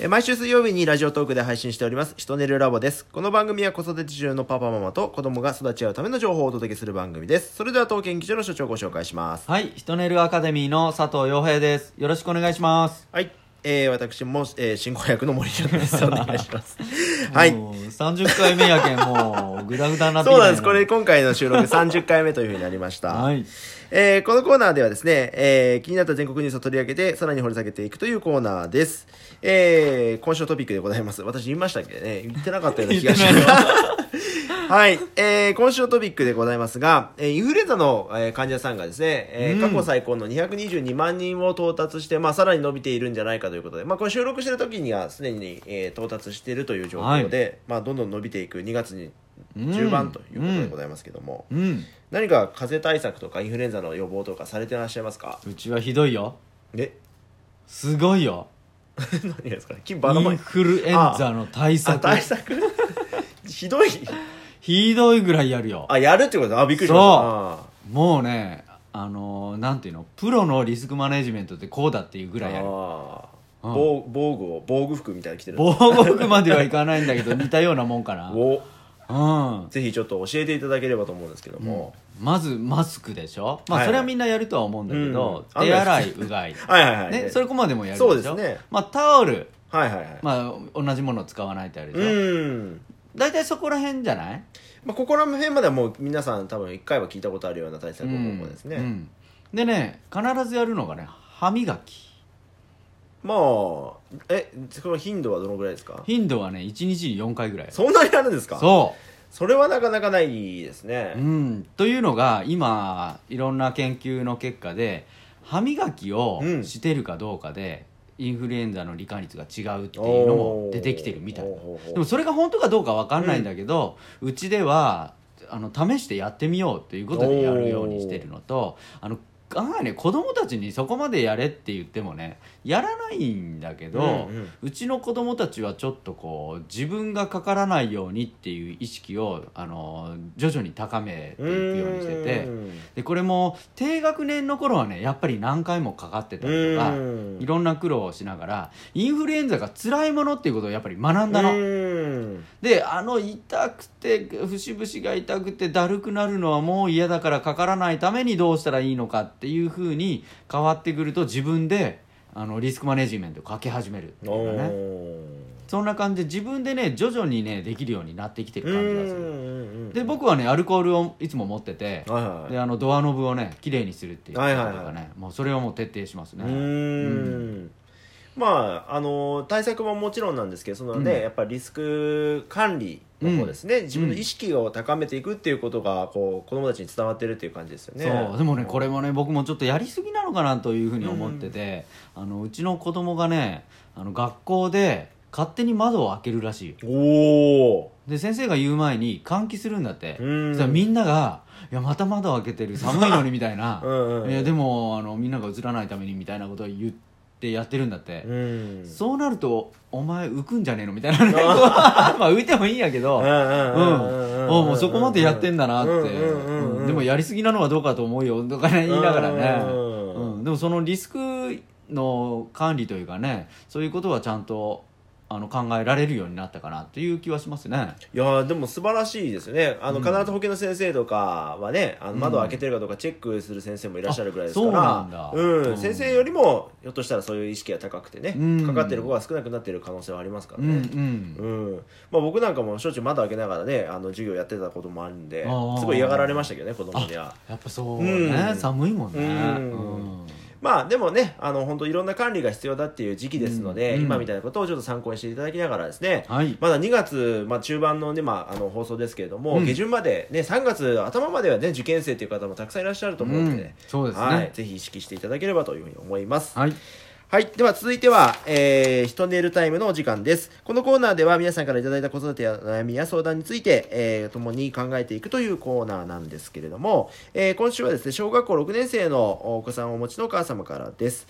えー毎週水曜日にラジオトークで配信しております、ひとねるラボです。この番組は子育て中のパパママと子供が育ち合うための情報をお届けする番組です。それでは当研究所の所長をご紹介します。はい、ひとねるアカデミーの佐藤洋平です。よろしくお願いします。はい。えー、私も、えー、進行役の森ちゃんです。お願いします。はい。もう30回目やけん、もう、ぐだぐだになってそうなんです。これ、今回の収録30回目というふうになりました。はい。えーこのコーナーではですね、えー気になった全国ニュースを取り上げて、さらに掘り下げていくというコーナーです。えー今週のトピックでございます。私言いましたっけね言ってなかったような気がします。はい。えー今週のトピックでございますが、えーインフルエンザの、えー患者さんがですね、えーうん。過去最高の222万人を到達して、まあ、さらに伸びているんじゃないかということで、まあ、これ収録してる時にはすでに、えー到達しているという状況で、まあ、どんどん伸びていく2月に中盤ということでございますけども、うん。何か風邪対策とかインフルエンザの予防とかされてらっしゃいますか？うちはひどいよ。え？すごいよ。何ですかね？金バナインマフルエンザの対あ策。対策？ひどいひどいぐらいやるよ。あやるってこと？あびっくりしまもうね、あのーなんていうの、プロのリスクマネジメントってこうだっていうぐしたらいやる。ああ。うん。防防具を防具服みたいに着てる。防護服まではいかないんだけど、似たようなもんかな。をうん。ぜひちょっと教えていただければと思うんですけども、まずマスクでしょ？まあはいはい。それはみんなやるとは思うんだけど、うん。手洗いうがい、はいはいはい。ね、それこまでもやるでしょ？そうですね。まあタオル、はいはいはい、まあ、同じものを使わないってあるでうしょ？ん大体そこら辺じゃない？まあ、ここら辺まではもう皆さん多分一回は聞いたことあるような対策方法ですね、うんうん。でね必ずやるのがね歯磨き。まあえその頻度はどのぐらいですか？頻度はね1日に4回ぐらい。そんなにあるんですか？そそれはなかなかないですね。う、うん、というのが今いろんな研究の結果で歯磨きをうん。してるかどうかで、インフルエンザの罹患率が違うっていうのも出てきてるみたいな。でもそれが本当かどうかわかんないんだけど、うちではあの試してやってみようということでやるようにしてるのとあの案外ね子供たちにそこまでやれって言ってもねやらないんだけど、ううん。うんちの子供たちはちょっとこう自分がかからないようにっていう意識をあの徐々に高めていくようにしててでこれも低学年の頃はねやっぱり何回もかかってたりとかうん。いろんな苦労をしながらインフルエンザが辛いものっていうことをやっぱり学んだの。うん。であの痛くて節々が痛くてだるくなるのはもう嫌だからかからないためにどうしたらいいのかっていうふうに変わってくると自分であのリスクマネジメントをかけ始めるっておいうかね。ー。そんな感じで自分でね徐々にねできるようになってきてる感じがする。るで僕はねアルコールをいつも持っててはいはい。であのドアノブをねきれいにするっていうこととかね、はいはいはもうそれをもう徹底しますね。うーんまああの対策ももちろんなんですけどそのね、うん。やっぱりリスク管理の方ですね、自分の意識を高めていくっていうことがこう子供たちに伝わってるっていう感じですよね。そう。でもねこれもね僕もちょっとやりすぎなのかなというふうに思ってて、あのうちの子供がねあの学校で勝手に窓を開けるらしいよ。おおで先生が言う前に換気するんだって。うん。そしたらみんなが「いやまた窓開けてる。寒いのに」みたいな。うんうん。いやでもあのみんなが映らないためにみたいなことを言ってやってるんだって、うん。そうなるとお前浮くんじゃねえのみたいなね。まあ浮いてもいいんやけど。うんもうそこまでやってんだなって。うんうんうんうんうんでもやりすぎなのはどうかと思うよとかね言いながらねうんうんでもそのリスクの管理というかねそういうことはちゃんとあの考えられるようになったかなという気はしますね。いやーでも素晴らしいですよね。あの、うん。必ず保健の先生とかはねあのうん。窓を開けてるかどうかチェックする先生もいらっしゃるぐらいですから。うなんだ。うん。うん。先生よりもひょっとしたらそういう意識が高くてね、うん。かかってる子が少なくなってる可能性はありますからね、んうん。まあ、僕なんかもしょっちゅう窓開けながらねあの授業やってたこともあるんですごい嫌がられましたけどね子供には。やっぱそうね、うん。寒いもんね。うん。うんまあでもねあの本当いろんな管理が必要だっていう時期ですので、うん今みたいなことをちょっと参考にしていただきながらですね、はい。まだ2月、まあ、中盤の,、ねまあ、あの放送ですけれども、うん。下旬まで、ね、3月頭までは、ね、受験生という方もたくさんいらっしゃると思うので、そうですね。はい、ぜひ意識していただければというふうに思います。はいはい。では続いては、えー、ひとネイルタイムのお時間です。このコーナーでは皆さんからいただいた子育てや悩みや相談について、えー、共に考えていくというコーナーなんですけれども、えー、今週はですね、小学校6年生のお子さんをお持ちのお母様からです。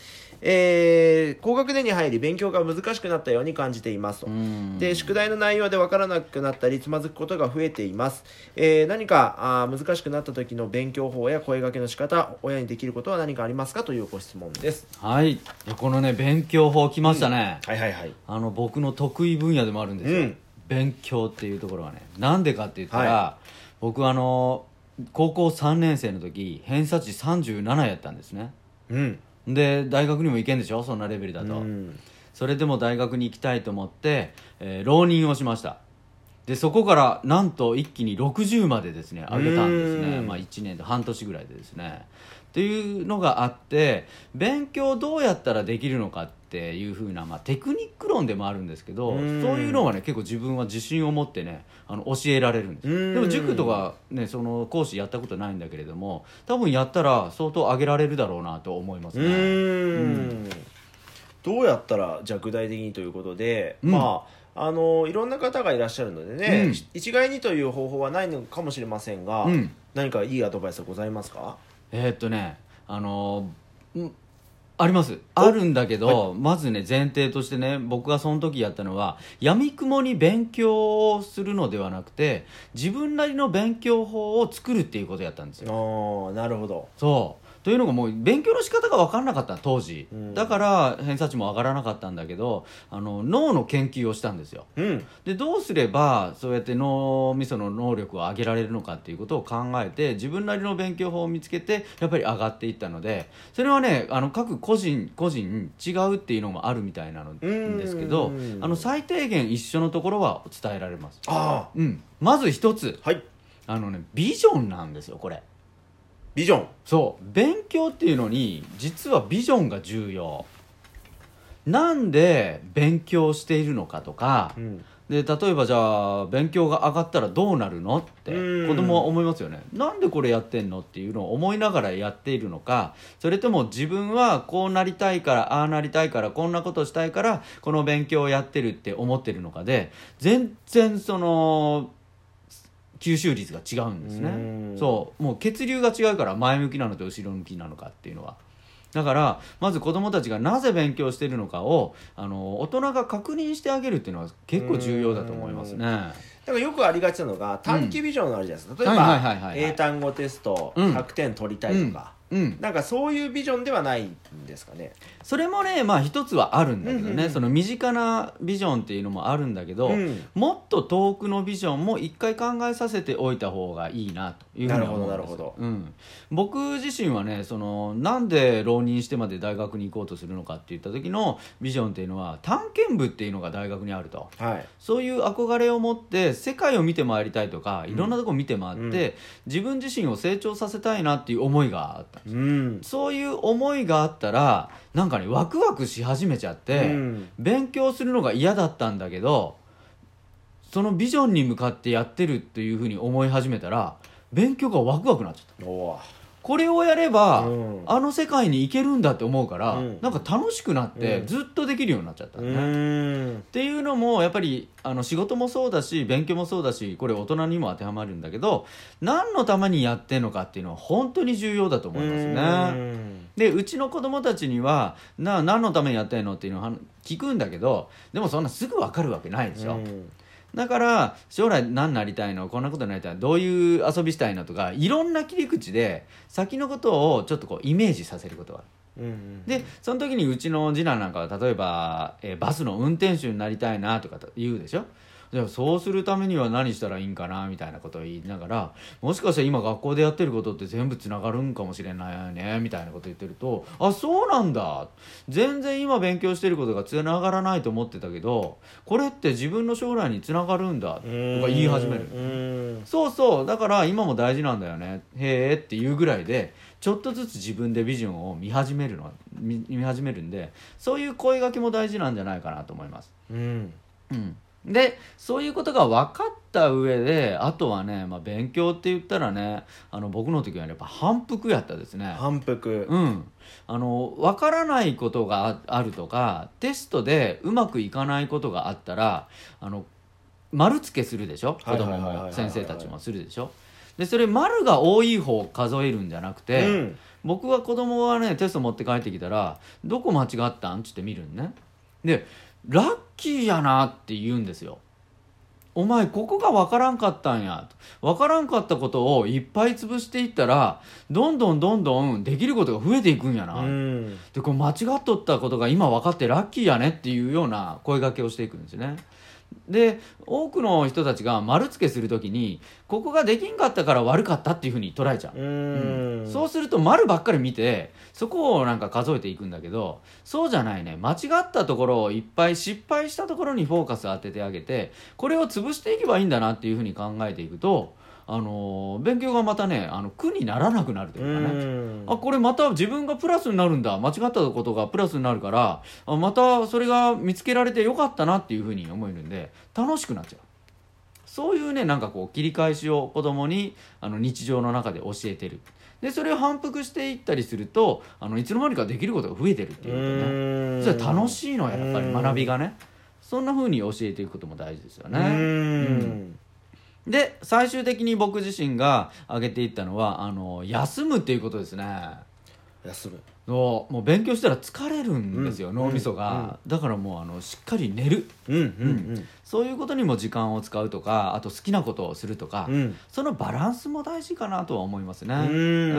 えー高学年に入り勉強が難しくなったように感じていますと。うん。で宿題の内容で分からなくなったりつまずくことが増えています、えー何かあー難しくなった時の勉強法や声掛けの仕方親にできることは何かありますかというご質問です。はい。このね勉強法来ましたね、はいはいはい。あの僕の得意分野でもあるんですよ、うん。勉強っていうところがね。なんでかって言ったら、は僕あの高校3年生の時偏差値37やったんですね。うんで大学にも行けんでしょ？そんなレベルだと、うん。それでも大学に行きたいと思って、えー浪人をしました。でそこからなんと一気に60までですね上げたんですね、うん。まあ、1年で半年ぐらいでですね。っていうのがあって勉強どうやったらできるのかっていうふうな、まあ、テクニック論でもあるんですけどうん。そういうのはね結構自分は自信を持ってねあの教えられるんですうん。でも塾とか、ね、その講師やったことないんだけれども多分やったら相当上げられるだろうなと思いますうね。ん。どうやったらじゃあ具体的にということで、うん。まああのいろんな方がいらっしゃるのでね、うん。一概にという方法はないのかもしれませんが、うん。何かいいアドバイスはございますか？えーっとねあのあります？あるんだけど、まずね前提としてね僕がその時やったのはやみくもに勉強をするのではなくて自分なりの勉強法を作るっていうことやったんですよ。ああなるほど。そうというのがもう勉強の仕方が分からなかった当時、うん。だから偏差値も上がらなかったんだけどあの脳の研究をしたんですよ。うん。でどうすればそうやって脳みその能力を上げられるのかっていうことを考えて自分なりの勉強法を見つけてやっぱり上がっていったのでそれはねあの各個人個人違うっていうのもあるみたいなのんですけどうん。あの最低限一緒のところは伝えられます、あうん、まず一つ。あはい。あのねビジョンなんですよこれビジョン。そう。勉強っていうのに実はビジョンが重要。なんで勉強しているのかとか、うん。で例えばじゃあ勉強が上がったらどうなるのって。うん。子供は思いますよね。なんでこれやってんのっていうのを思いながらやっているのか。それとも自分はこうなりたいからああなりたいからこんなことしたいからこの勉強をやってるって思ってるのかで全然その吸収率が違うんですうねん。そう。もう血流が違うから前向きなのと後ろ向きなのかっていうのは。だからまず子供たちがなぜ勉強してるのかをあの大人が確認してあげるっていうのは結構重要だと思いますね。だからよくありがちなのが短期ビジョンあるじゃないですか、例えはいはいはいはい。ば英単語テストうん。100点取りたいとか、うんなんかそういうビジョンではないんですかね。それもねまあ一つはあるんだけどね、うんうんうん。その身近なビジョンっていうのもあるんだけど、うん。もっと遠くのビジョンも一回考えさせておいた方がいいなというふうには思うんです。なるほどなるほど。うん、僕自身はねそのなんで浪人してまで大学に行こうとするのかって言った時のビジョンっていうのは探検部っていうのが大学にあると。はい。そういう憧れを持って世界を見て回りたいとかいろんなとこ見て回って、うん。自分自身を成長させたいなっていう思いがあったうん。そういう思いがあったらなんかねワクワクし始めちゃって、うん。勉強するのが嫌だったんだけどそのビジョンに向かってやってるっていうふうに思い始めたら勉強がワクワクなっちゃった。おこれをやれば、うん。あの世界に行けるんだって思うから、うん。なんか楽しくなって、うん。ずっとできるようになっちゃったね、ん。っていうのもやっぱりあの仕事もそうだし勉強もそうだしこれ大人にも当てはまるんだけど何のためにやってんのかっていうのは本当に重要だと思いますね。でうちの子供たちにはな何のためにやってんのっていうのをは聞くんだけどでもそんなすぐ分かるわけないでしょ、うんだから将来何になりたいの？こんなことになりたいの？どういう遊びしたいの？とかいろんな切り口で先のことをちょっとこうイメージさせることがある。うん。でその時にうちの次男なんかは例えば、えーバスの運転手になりたいなとかと言うでしょ？じゃあそうするためには何したらいいんかなみたいなことを言いながらもしかしたら今学校でやってることって全部つながるんかもしれないよねみたいなこと言ってるとあそうなんだ。全然今勉強してることがつながらないと思ってたけどこれって自分の将来につながるんだとか言い始める。うんそうそう。だから今も大事なんだよね。へえっていうぐらいでちょっとずつ自分でビジョンを見始めるの見見始めるんでそういう声掛けも大事なんじゃないかなと思います。うん。うん、でそういうことが分かった上であとはね、まあ、勉強って言ったらねあの僕の時はやっぱ反復やったですね。反復。うん、あの分からないことがああるとかテストでうまくいかないことがあったらあの丸付けするでしょ？子供も先生たちもするでしょ？でそれ丸が多い方を数えるんじゃなくて、うん。僕は子供はねテスト持って帰ってきたら「どこ間違ったん?」っつって見るんね。で「ラッキーやな」って言うんですよ。お前ここが分からんかったんや。分からんかったことをいっぱい潰していったらどんどんどんどんできることが増えていくんやな、うん。でこれ間違っとったことが今分かってラッキーやねっていうような声掛けをしていくんですよねで多くの人たちが丸付けするときにここができんかったから悪かったっていうふうに捉えちゃう。うん。そうすると丸ばっかり見てそこをなんか数えていくんだけどそうじゃないね。間違ったところをいっぱい失敗したところにフォーカス当ててあげてこれを潰していけばいいんだなっていうふうに考えていくとあの勉強がまたねあの苦にならなくなるというかね。うん。あこれまた自分がプラスになるんだ。間違ったことがプラスになるからあまたそれが見つけられてよかったなっていうふうに思えるんで楽しくなっちゃう。そういうねなんかこう切り返しを子供にあの日常の中で教えてる。でそれを反復していったりするとあのいつの間にかできることが増えてるっていうことね。それ楽しいのやっぱり学びがね。そんな風に教えていくことも大事ですよね。うんで最終的に僕自身が挙げていったのはあの休むっていうことですね。休む。もう勉強したら疲れるんですよ、うん。脳みそが、だからもうあのしっかり寝る。うんうんそういうことにも時間を使うとかあと好きなことをするとか、うん。うんそのバランスも大事かなとは思いますね、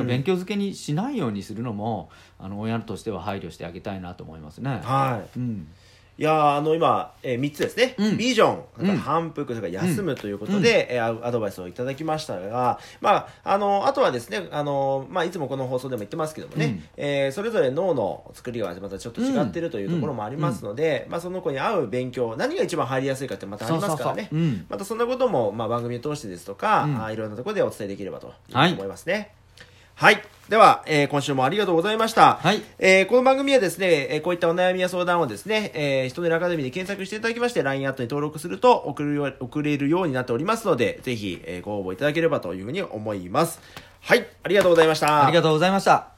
勉強漬けにしないようにするのもあの親としては配慮してあげたいなと思いますね、はい。うん、いやーあの今、えー、3つですね、うん。ビジョン、反復、それから休むということで、えーアアドバイスをいただきましたが、まあ、あのあとはですねあの、まあ、いつもこの放送でも言ってますけどもね、うん。えーそれぞれ脳の作りがまたちょっと違ってるというところもありますので、まあ、その子に合う勉強何が一番入りやすいかってまたありますからね。またそんなことも、まあ、番組を通してですとか、うん。あーいろんなところでお伝えできればとはい。思いますね。はい。では、えー今週もありがとうございました。はいえーこの番組はですね、えーこういったお悩みや相談をですね、えー、人のアカデミーで検索していただきまして、LINE アットに登録すると送るよ送れるようになっておりますので、ぜひ、えーご応募いただければというふうに思います。はい。ありがとうございました。ありがとうございました